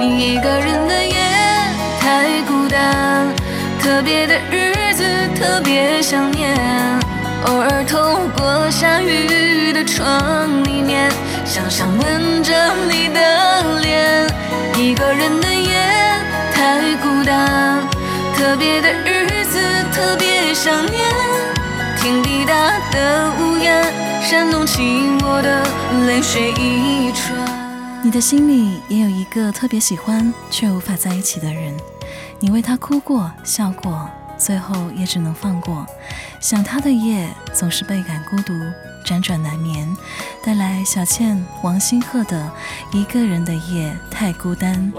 一个人的夜太孤单，特别的日子特别想念。偶尔透过下雨的窗里面，想象吻着你的脸。一个人的夜太孤单，特别的日子特别想念。听滴答的屋檐，煽动寂寞的泪水一串。你的心里也有一个特别喜欢却无法在一起的人，你为他哭过、笑过，最后也只能放过。想他的夜总是倍感孤独，辗转难眠。带来小倩、王星赫的《一个人的夜太孤单》。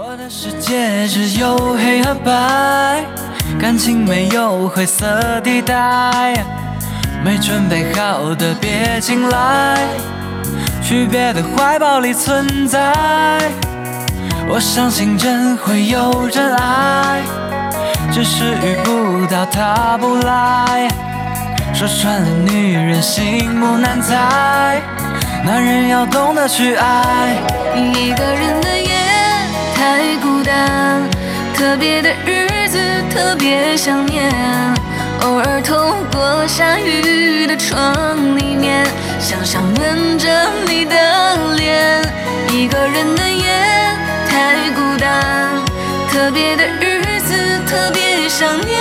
去别的怀抱里存在，我相信真会有人爱，只是遇不到他不来。说穿了，女人心不难猜，男人要懂得去爱。一个人的夜太孤单，特别的日子特别想念。偶尔透过下雨的窗里面，想象吻着你的脸。一个人的夜太孤单，特别的日子特别想念。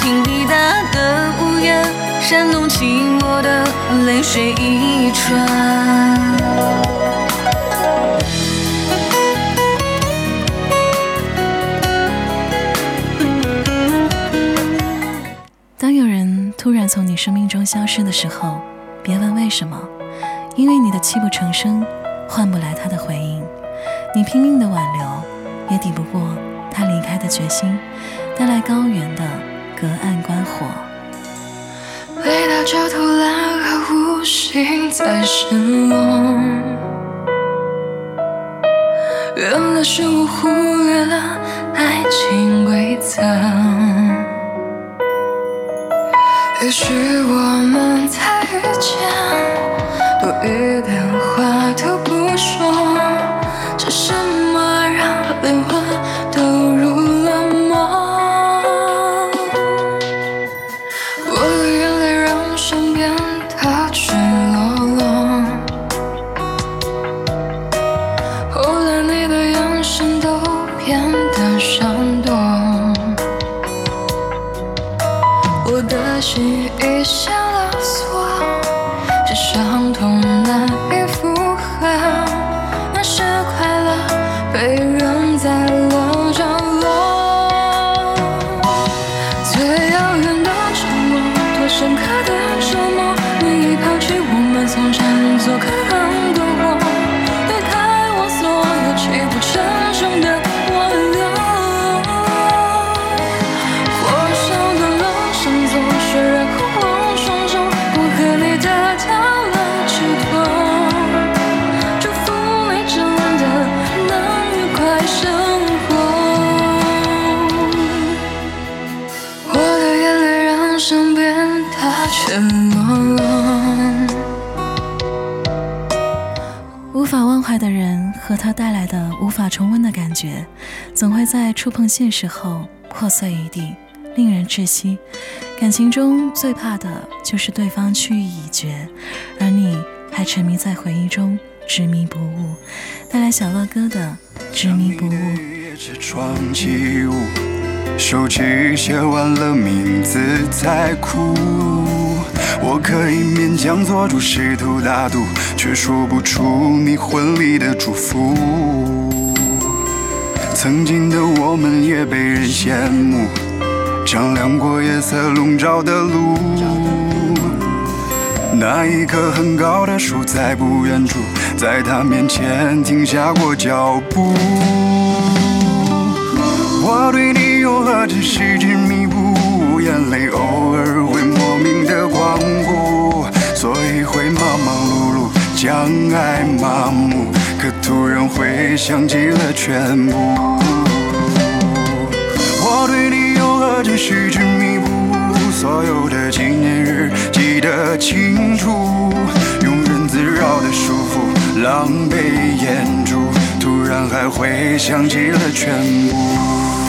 听滴答的屋檐，煽动寂寞的泪水一串。当有人突然从你生命中消失的时候，别问为什么，因为你的泣不成声换不来他的回应，你拼命的挽留也抵不过他离开的决心，带来高原的隔岸观火。累到焦头烂额，无心再失落。原来是我忽略了爱情规则。也许我们才遇见，多一点话都不说，只是。go. 无法忘怀的人和他带来的无法重温的感觉，总会在触碰现实后破碎一地，令人窒息。感情中最怕的就是对方去意已决，而你还沉迷在回忆中，执迷不悟。带来小乐哥的执迷不悟。手写完了名字哭。我可以勉强做主，试图大度，却说不出你婚礼的祝福。曾经的我们也被人羡慕，丈量过夜色笼罩的路。那一棵很高的树在不远处，在他面前停下过脚步。我对你又何止是执迷不悟，眼泪偶尔。忘乎，所以会忙忙碌碌，将爱麻木，可突然会想起了全部。我对你有何真实，执迷不悟，所有的纪念日记得清楚，庸人自扰的束缚，狼狈掩住，突然还会想起了全部。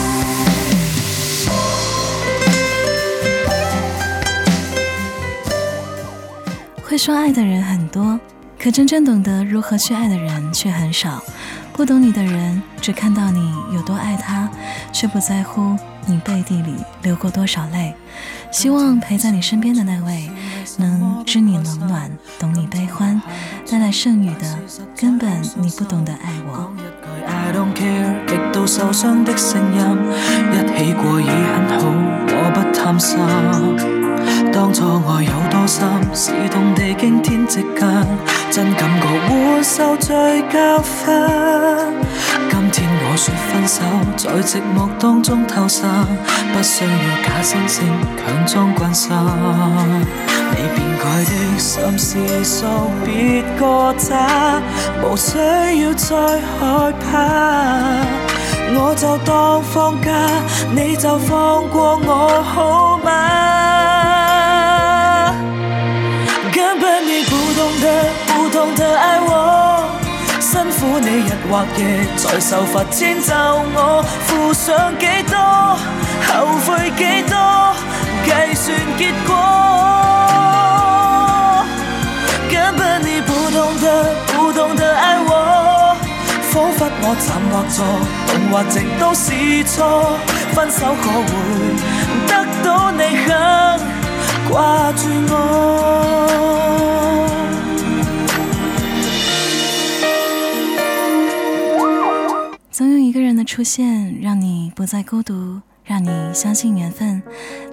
说爱的人很多，可真正懂得如何去爱的人却很少。不懂你的人，只看到你有多爱他，却不在乎你背地里流过多少泪。希望陪在你身边的那位，能知你冷暖，懂你悲欢。带来剩余的，根本你不懂得爱我。当初爱有多深，是痛地惊天直近，真感觉活受罪加训。今天我说分手，在寂寞当中偷生，不需要假惺惺强装关心。你变改的心事数，别个他，无需要再害怕。我就当放假，你就放过我好吗？或夜，在受罚迁就我，付上几多，后悔几多，计算结果。根本你不懂得，不懂得爱我，仿佛我站或坐，动或静都是错。分手可会得到你？出现，让你不再孤独，让你相信缘分。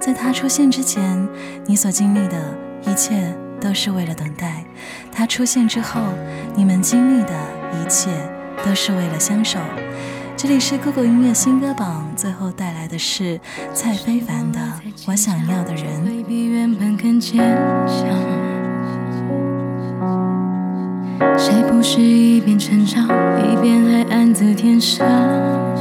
在他出现之前，你所经历的一切都是为了等待；他出现之后，你们经历的一切都是为了相守。这里是酷狗音乐新歌榜，最后带来的是蔡非凡的《我想要的人》。谁不是一一边边成长，还暗自伤？